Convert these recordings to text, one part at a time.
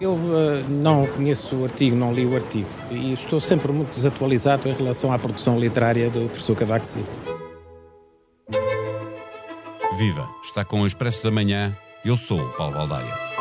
Eu uh, não conheço o artigo, não li o artigo e estou sempre muito desatualizado em relação à produção literária do professor Cavaco Silva. Viva! Está com o Expresso da Manhã. Eu sou o Paulo Baldaia.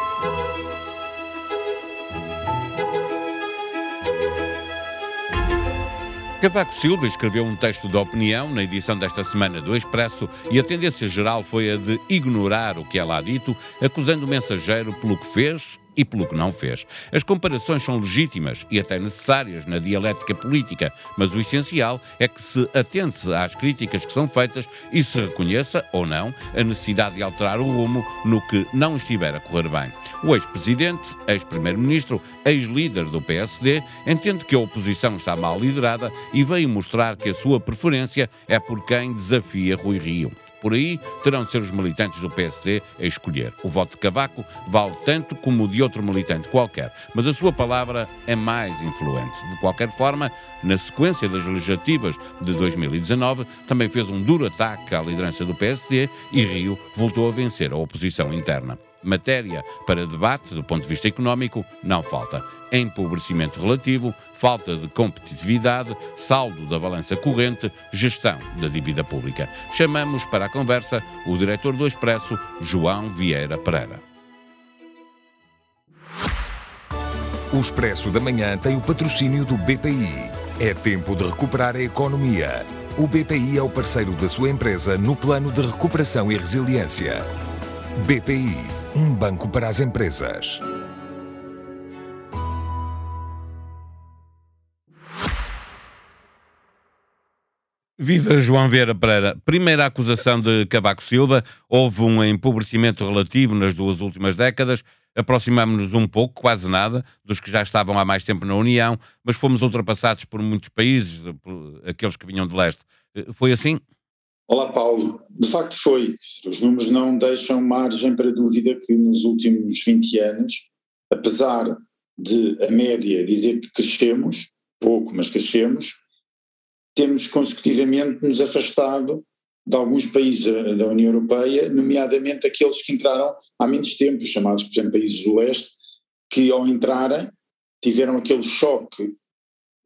Cavaco Silva escreveu um texto de opinião na edição desta semana do Expresso e a tendência geral foi a de ignorar o que ela ha dito, acusando o mensageiro pelo que fez e pelo que não fez. As comparações são legítimas e até necessárias na dialética política, mas o essencial é que se atente às críticas que são feitas e se reconheça, ou não, a necessidade de alterar o rumo no que não estiver a correr bem. O ex-presidente, ex-primeiro-ministro, ex-líder do PSD, entende que a oposição está mal liderada e veio mostrar que a sua preferência é por quem desafia Rui Rio. Por aí terão de ser os militantes do PSD a escolher. O voto de Cavaco vale tanto como o de outro militante qualquer, mas a sua palavra é mais influente. De qualquer forma, na sequência das legislativas de 2019, também fez um duro ataque à liderança do PSD e Rio voltou a vencer a oposição interna. Matéria para debate do ponto de vista económico não falta. Empobrecimento relativo, falta de competitividade, saldo da balança corrente, gestão da dívida pública. Chamamos para a conversa o diretor do Expresso, João Vieira Pereira. O Expresso da Manhã tem o patrocínio do BPI. É tempo de recuperar a economia. O BPI é o parceiro da sua empresa no plano de recuperação e resiliência. BPI um banco para as empresas. Viva João Vieira Pereira. Primeira acusação de Cavaco Silva. Houve um empobrecimento relativo nas duas últimas décadas. Aproximamos-nos um pouco, quase nada, dos que já estavam há mais tempo na União, mas fomos ultrapassados por muitos países, por aqueles que vinham de leste. Foi assim? Olá, Paulo. De facto foi. Os números não deixam margem para dúvida que nos últimos 20 anos, apesar de a média dizer que crescemos, pouco, mas crescemos, temos consecutivamente nos afastado de alguns países da União Europeia, nomeadamente aqueles que entraram há menos tempo, chamados, por exemplo, países do leste, que ao entrarem tiveram aquele choque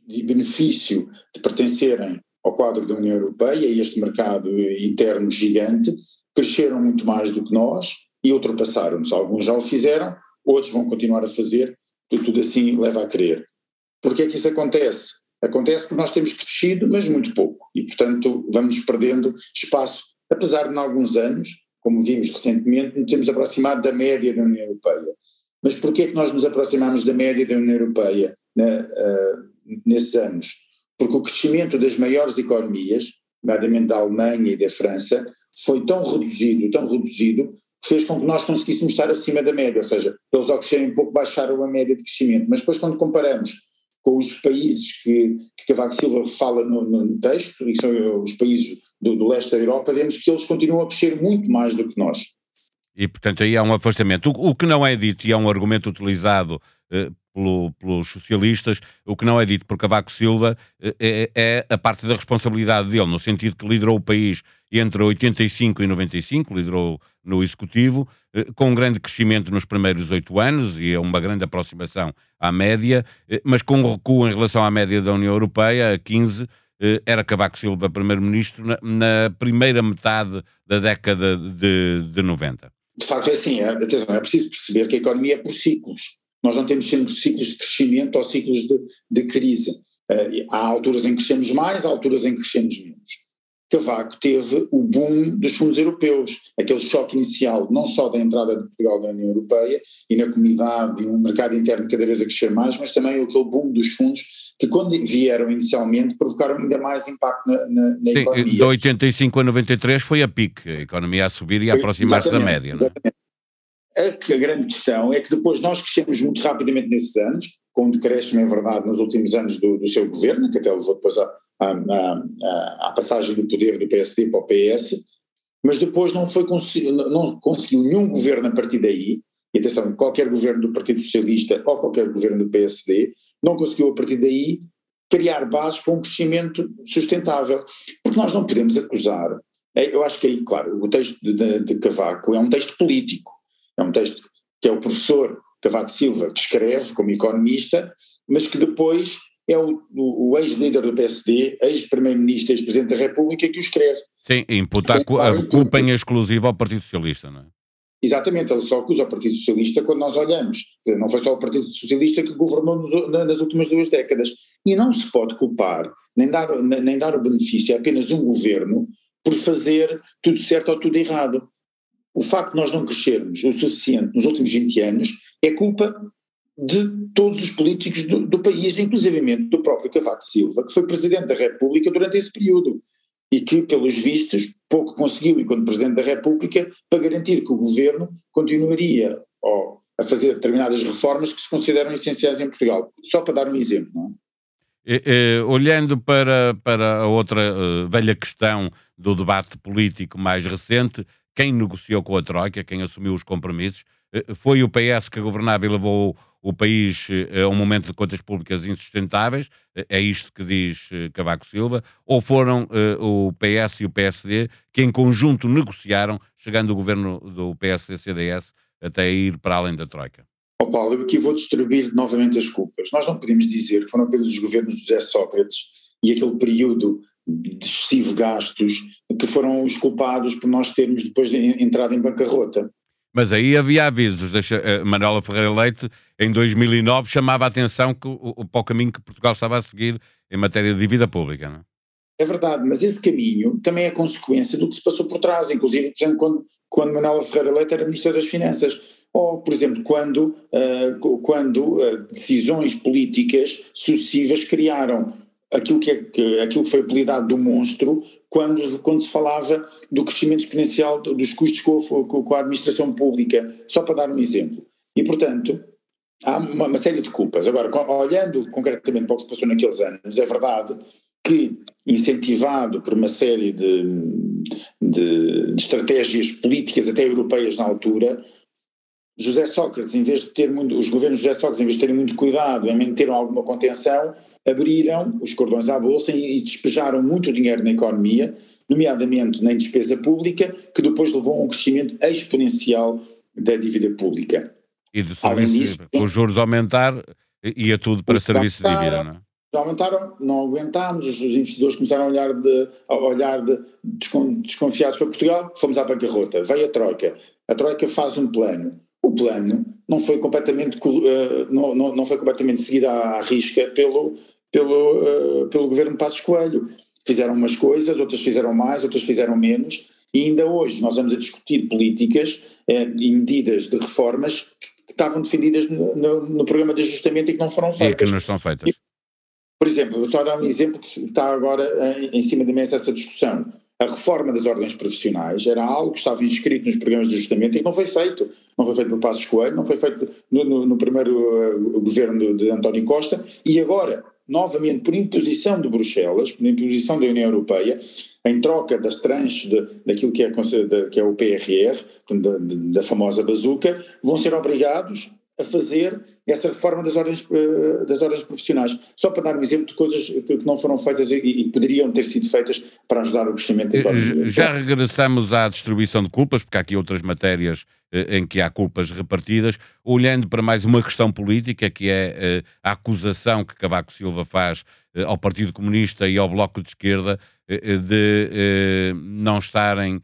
de benefício de pertencerem quadro da União Europeia este mercado interno gigante, cresceram muito mais do que nós e ultrapassaram-nos. Alguns já o fizeram, outros vão continuar a fazer, tudo assim leva a crer. Porquê é que isso acontece? Acontece porque nós temos crescido, mas muito pouco, e portanto vamos perdendo espaço, apesar de em alguns anos, como vimos recentemente, nos temos aproximado da média da União Europeia. Mas porquê é que nós nos aproximamos da média da União Europeia né, uh, nesses anos? Porque o crescimento das maiores economias, nomeadamente da Alemanha e da França, foi tão reduzido, tão reduzido, que fez com que nós conseguíssemos estar acima da média, ou seja, eles ao crescerem um pouco baixaram a média de crescimento, mas depois quando comparamos com os países que, que Cavaco Silva fala no, no texto, e que são os países do, do, leste da Europa, vemos que eles continuam a crescer muito mais do que nós. E, portanto, aí há um afastamento. O, o que não é dito, e é um argumento utilizado eh, pelo, pelos socialistas, o que não é dito por Cavaco Silva eh, é, é, a parte da responsabilidade dele, no sentido que liderou o país entre 85 e 95, liderou no Executivo, eh, com um grande crescimento nos primeiros oito anos e é uma grande aproximação à média, eh, mas com um recuo em relação à média da União Europeia, a 15, era Cavaco Silva primeiro-ministro na, na, primeira metade da década de, de 90. De facto é assim, é, atenção, é preciso perceber que a economia é por ciclos. Nós não temos sempre ciclos de crescimento ou ciclos de, de crise. Uh, há alturas em que crescemos mais, há alturas em que crescemos menos. Cavaco teve o boom dos fundos europeus, aquele choque inicial não só da entrada de Portugal na União Europeia e na comunidade e um mercado interno cada vez a crescer mais, mas também aquele boom dos fundos que quando vieram inicialmente provocaram ainda mais impacto na, na, na Sim, economia. De 85 a 93 foi a pique, a economia a subir e a aproximar-se da média. É? Exatamente. A, a, grande questão é que depois nós crescemos muito rapidamente nesses anos, com um decréscimo, é verdade, nos últimos anos do, do seu governo, que até levou depois à, à, passagem do poder do PSD para o PS, mas depois não, foi, não conseguiu nenhum governo a partir daí, e atenção, qualquer governo do Partido Socialista ou qualquer governo do PSD, não conseguiu a partir daí criar bases para um crescimento sustentável. Porque nós não podemos acusar, é, eu acho que aí, claro, o texto de, de Cavaco é um texto político, é um texto que é o professor Cavaco Silva, que escreve como economista, mas que depois é o, o, o ex-líder do PSD, ex-primeiro-ministro, ex-presidente da República, que o escreve. Sim, imputa a, culpa em exclusiva ao Partido Socialista, não é? Exatamente, ele só acusa o Partido Socialista quando nós olhamos. Não foi só o Partido Socialista que governou nos, nas últimas duas décadas. E não se pode culpar, nem dar, nem dar o benefício a apenas um governo por fazer tudo certo ou tudo errado. O facto de nós não crescermos o suficiente nos últimos 20 anos é culpa de todos os políticos do, do país, inclusivamente do próprio Cavaco Silva, que foi Presidente da República durante esse período e que, pelos vistos, pouco conseguiu, enquanto Presidente da República, para garantir que o governo continuaria a fazer determinadas reformas que se consideram essenciais em Portugal. Só para dar um exemplo, não é? olhando para, para a outra uh, velha questão do debate político mais recente, quem negociou com a Troika, quem assumiu os compromissos, uh, foi o PS que governava e levou o país a um momento de contas públicas insustentáveis, é isto que diz Cavaco Silva, ou foram o PS e o PSD que em conjunto negociaram, chegando o governo do PSD-CDS até ir para além da Troika? Oh Paulo, eu aqui vou distribuir novamente as culpas. Nós não podemos dizer que foram apenas os governos de José Sócrates e aquele período de excessivo gastos que foram os culpados por nós termos depois entrado em bancarrota. Mas aí havia avisos. Deixa, uh, Manuela Ferreira Leite, em 2009, chamava a atenção que, o, para o caminho que Portugal estava a seguir em matéria de dívida pública. Não? É? é verdade, mas esse caminho também é consequência do que se passou por trás, inclusive, por exemplo, quando, quando Manuela Ferreira Leite era Ministra das Finanças. Ou, por exemplo, quando, uh, quando uh, decisões políticas sucessivas criaram aquilo que, é, que, aquilo que foi apelidado do monstro quando, quando se falava do crescimento exponencial dos custos com, com, com a administração pública, só para dar um exemplo. E, portanto, há uma, uma, série de culpas. Agora, olhando concretamente para o que se passou naqueles anos, é verdade que, incentivado por uma série de, de, de estratégias políticas, até europeias na altura, José Sócrates, em vez de ter muito, os governos de José Sócrates, em vez de terem muito cuidado em manter alguma contenção, abriram os cordões à bolsa e, e despejaram muito dinheiro na economia, nomeadamente na despesa pública, que depois levou a um crescimento exponencial da dívida pública. E de Além disso, os juros aumentar, ia tudo para serviço de dívida, não é? aumentaram, não aguentámos, os investidores começaram a olhar, de, a olhar de, desconfiados para Portugal, fomos à bancarrota, veio a Troika, a Troika faz um plano, o plano não foi completamente, uh, não, não, não, foi completamente seguido à, risca pelo, pelo, uh, pelo governo Passos Coelho. Fizeram umas coisas, outras fizeram mais, outras fizeram menos, e ainda hoje nós vamos a discutir políticas uh, e medidas de reformas que, que estavam defendidas no, no, no, programa de ajustamento e que não foram feitas. E que não estão feitas. Por exemplo, vou só dar um exemplo que está agora em, em cima da mesa essa discussão a reforma das ordens profissionais era algo que estava inscrito nos programas de ajustamento e que não foi feito. Não foi feito por Passos Coelho, não foi feito no, no, no primeiro uh, governo de, António Costa e agora, novamente, por imposição de Bruxelas, por imposição da União Europeia, em troca das tranches de, daquilo que é, que é o PRR, da, da famosa bazuca, vão ser obrigados a fazer essa reforma das ordens, eh, das ordens profissionais. Só para dar um exemplo de coisas que não foram feitas e, e poderiam ter sido feitas para ajudar o crescimento da economia. Já regressamos à distribuição de culpas, porque há aqui outras matérias eh, em que há culpas repartidas, olhando para mais uma questão política, que é eh, a acusação que Cavaco Silva faz ao Partido Comunista e ao Bloco de Esquerda de não estarem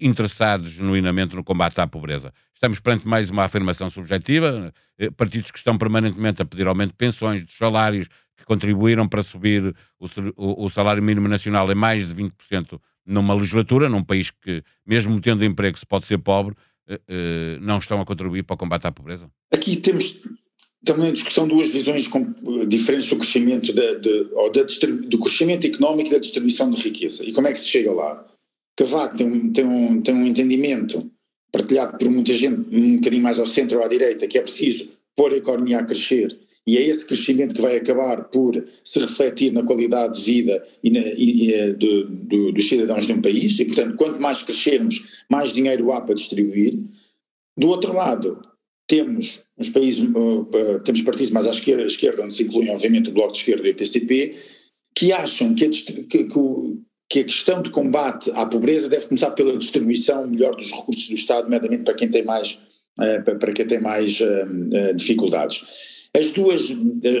interessados genuinamente no combate à pobreza. Estamos perante mais uma afirmação subjetiva, eh, partidos que estão permanentemente a pedir aumento de pensões, de salários, que contribuíram para subir o, o salário mínimo nacional em mais de 20% numa legislatura, num país que, mesmo tendo emprego, se pode ser pobre, eh, eh, não estão a contribuir para o combate à pobreza? Aqui temos também em discussão duas visões diferentes do crescimento, de, de, da, do crescimento económico e da distribuição de riqueza. E como é que se chega lá? Cavaco tem, tem, um, tem um entendimento partilhado por muita gente, um bocadinho mais ao centro ou à direita, que é preciso pôr a economia a crescer e é esse crescimento que vai acabar por se refletir na qualidade de vida e, na, e, eh, do, do, dos cidadãos de um país, e portanto, quanto mais crescermos, mais dinheiro há para distribuir. Do outro lado, temos uns países, uh, uh, temos partidos mais à esquerda, à esquerda, onde se incluem obviamente o Bloco de Esquerda e o PCP, que acham que, que, que, o, que a questão de combate à pobreza deve começar pela distribuição melhor dos recursos do Estado, nomeadamente para quem tem mais para quem tem mais dificuldades. As duas,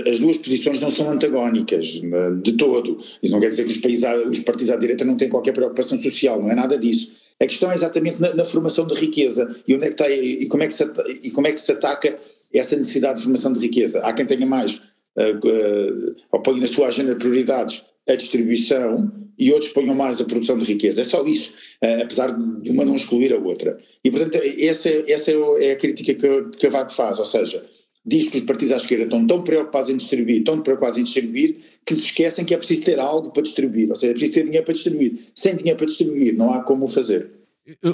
as duas posições não são antagónicas de todo. Isso não quer dizer que os, países, os partidos à direita não têm qualquer preocupação social, não é nada disso. A questão é exatamente na, na formação de riqueza e, onde é que está, e, como é que se, e como é que se ataca essa necessidade de formação de riqueza. Há quem tenha mais, uh, uh, ou põe na sua agenda de prioridades a distribuição e outros ponham mais a produção de riqueza. É só isso, uh, apesar de uma não excluir a outra. E, portanto, essa, essa é a crítica que, que a VAC faz, ou seja, diz que os partidos à esquerda estão tão preocupados em distribuir, tão preocupados em distribuir, que se esquecem que é preciso ter algo para distribuir, ou seja, é preciso ter dinheiro para distribuir. Sem dinheiro para distribuir, não há como fazer.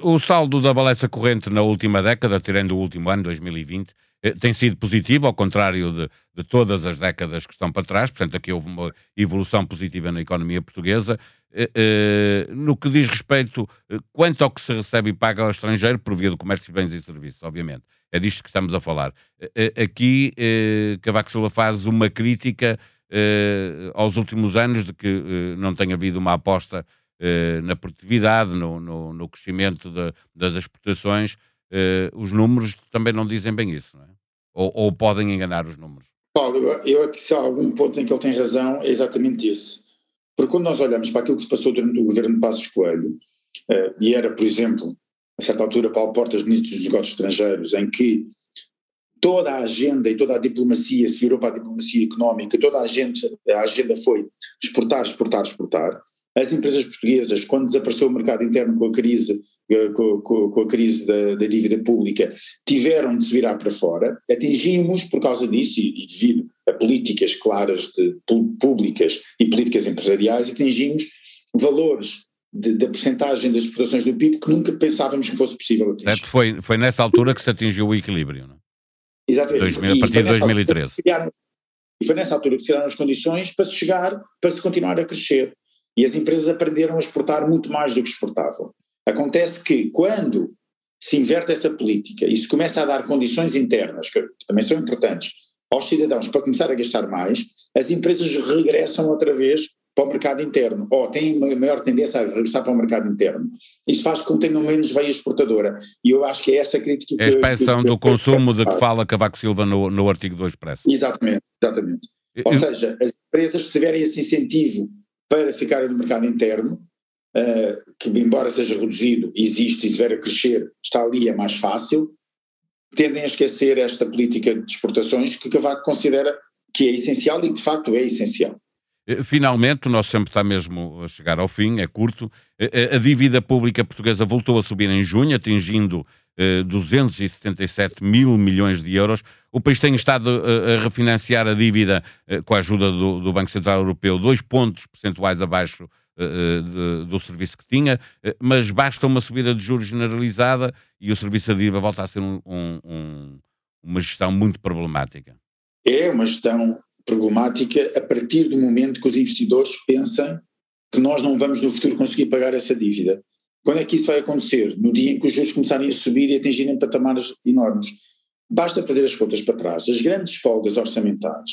O saldo da balança corrente na última década, tirando o último ano, 2020, eh, tem sido positivo, ao contrário de, de, todas as décadas que estão para trás, portanto, aqui houve uma evolução positiva na economia portuguesa. Eh, eh, no que diz respeito quanto ao que se recebe e paga ao estrangeiro, por via do comércio de bens e serviços, obviamente. É disto que estamos a falar. aqui, Cavaco Silva faz uma crítica aos últimos anos de que não tem havido uma aposta na produtividade, no, no, no crescimento de, das exportações, uh, os números também não dizem bem isso, não é? Ou, ou podem enganar os números? Paulo, eu aqui se há algum ponto em que ele tem razão, é exatamente esse. Porque quando nós olhamos para aquilo que se passou durante o governo de Passos Coelho, uh, e era, por exemplo, a certa altura, Paulo Portas, ministro dos Negócios Estrangeiros, em que toda a agenda e toda a diplomacia se virou para a diplomacia económica, toda a agenda, a agenda foi exportar, exportar, exportar. As empresas portuguesas, quando desapareceu o mercado interno com a crise, eh, com, com, com, a crise da, da, dívida pública, tiveram de se virar para fora, atingimos, por causa disso, e, e devido a políticas claras de, públicas e políticas empresariais, atingimos valores da porcentagem das exportações do PIB que nunca pensávamos que fosse possível atingir. Foi, foi nessa altura que se atingiu o equilíbrio, não é? Exatamente. 2000, a partir de 2013. e foi nessa altura que se criaram as condições para se chegar, para se continuar a crescer. E as empresas aprenderam a exportar muito mais do que exportavam. Acontece que quando se inverte essa política e se começa a dar condições internas, que também são importantes, aos cidadãos para começar a gastar mais, as empresas regressam outra vez para o mercado interno, ou têm maior tendência a regressar para o mercado interno. Isso faz com que tenham menos veia exportadora. E eu acho que é essa crítica que. É a expansão do consumo de que fala Cavaco Silva no, no artigo 2 Expresso. Exatamente, exatamente. Ou seja, as empresas, se tiverem esse incentivo para ficarem no mercado interno, uh, que embora seja reduzido, existe e se vier a crescer, está ali, é mais fácil, tendem a esquecer esta política de exportações que Cavaco considera que é essencial e de facto é essencial. Eh, finalmente, o nosso tempo está mesmo a chegar ao fim, é curto. Eh, a dívida pública portuguesa voltou a subir em junho, atingindo 277 mil milhões de euros. O país tem estado a refinanciar a dívida com a ajuda do, do Banco Central Europeu, dois pontos percentuais abaixo de, do serviço que tinha, uh, mas basta uma subida de juros generalizada e o serviço de IVA volta a ser um, um, um, uma gestão muito problemática. É uma gestão problemática a partir do momento que os investidores pensam que nós não vamos no futuro conseguir pagar essa dívida. Quando é que isso vai acontecer? No dia em que os juros começarem a subir e atingirem patamares enormes. Basta fazer as contas para trás. As grandes folgas orçamentais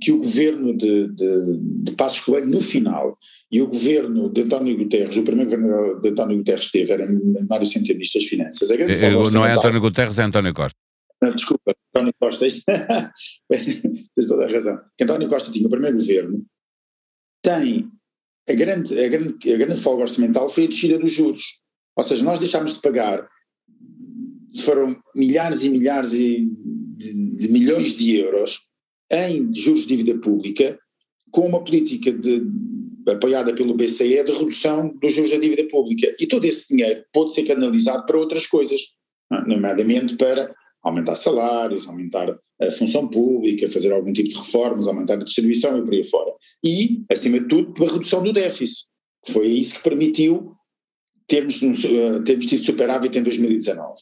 que o governo de, de, de Passos Coelho, no final, e o governo de António Guterres, o primeiro governo de António Guterres teve, era Mário Centeno das Finanças. Eu, não é António Guterres, é António Costa. Não, desculpa, António Costa, tens toda a razão. Que António Costa tinha o primeiro governo, tem a grande, a grande, a grande folga orçamental foi a descida dos juros. Ou seja, nós deixámos de pagar, foram milhares e milhares de, de milhões de euros em juros de dívida pública, com uma política de, apoiada pelo BCE de redução dos juros da dívida pública. E todo esse dinheiro pode ser canalizado para outras coisas, é? nomeadamente para aumentar salários, aumentar a função pública, fazer algum tipo de reformas, aumentar a distribuição e por aí fora. E, acima de tudo, para a redução do déficit. Foi isso que permitiu termos, eh, termos tido superávit em 2019.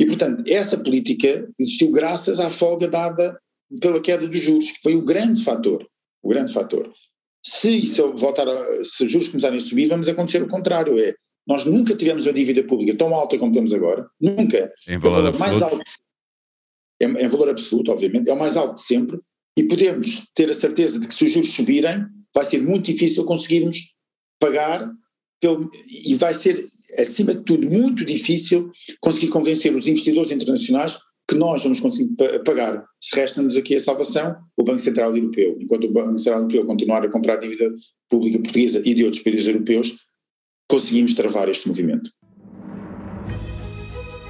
E, portanto, essa política existiu graças à folga dada pela queda dos juros, que foi o grande fator, o grande fator. Se isso voltar a, se os juros começarem a subir, vamos acontecer o contrário, é, nós nunca tivemos uma dívida pública tão alta como temos agora, nunca. Em valor, é valor mais alto, é, em valor absoluto, obviamente, é o mais alto de sempre, e podemos ter a certeza de que se os juros subirem, vai ser muito difícil conseguirmos pagar e vai ser, acima de tudo, muito difícil conseguir convencer os investidores internacionais que nós vamos conseguir pagar. Se resta-nos aqui a salvação, o Banco Central Europeu. Enquanto o Banco Central Europeu continuar a comprar dívida pública portuguesa e de outros países europeus, conseguimos travar este movimento.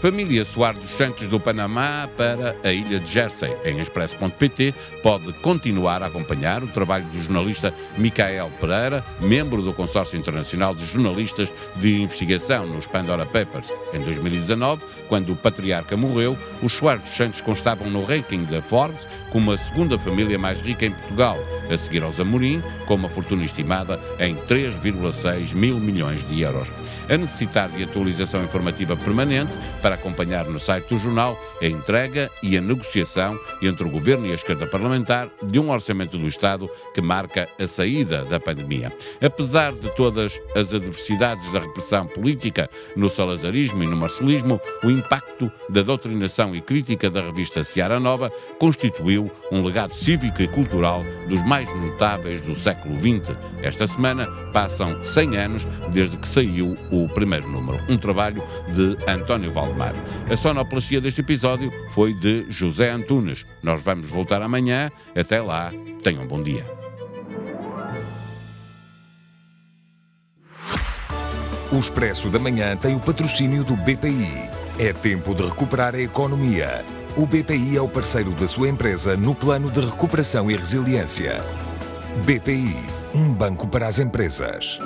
Família Soares dos Santos do Panamá para a ilha de Jersey. Em expresso.pt pode continuar a acompanhar o trabalho do jornalista Micael Pereira, membro do Consórcio Internacional de Jornalistas de Investigação nos Pandora Papers. Em 2019, quando o patriarca morreu, os Soares dos Santos constavam no ranking da Forbes como a segunda família mais rica em Portugal, a seguir aos Amorim, com uma fortuna estimada em 3,6 mil milhões de euros. A necessidade de atualização informativa permanente para acompanhar no site do jornal a entrega e a negociação entre o governo e a esquerda parlamentar de um orçamento do Estado que marca a saída da pandemia. Apesar de todas as adversidades da repressão política no salazarismo e no marcelismo, o impacto da doutrinação e crítica da revista Seara Nova constituiu um legado cívico e cultural dos mais notáveis do século XX. Esta semana passam 100 anos desde que saiu o primeiro número, um trabalho de António Valdemar. A sonoplastia deste episódio foi de José Antunes. Nós vamos voltar amanhã. Até lá, tenham um bom dia. O Expresso da Manhã tem o patrocínio do BPI. É tempo de recuperar a economia. O BPI é o parceiro da sua empresa no plano de recuperação e resiliência. BPI, um banco para as empresas.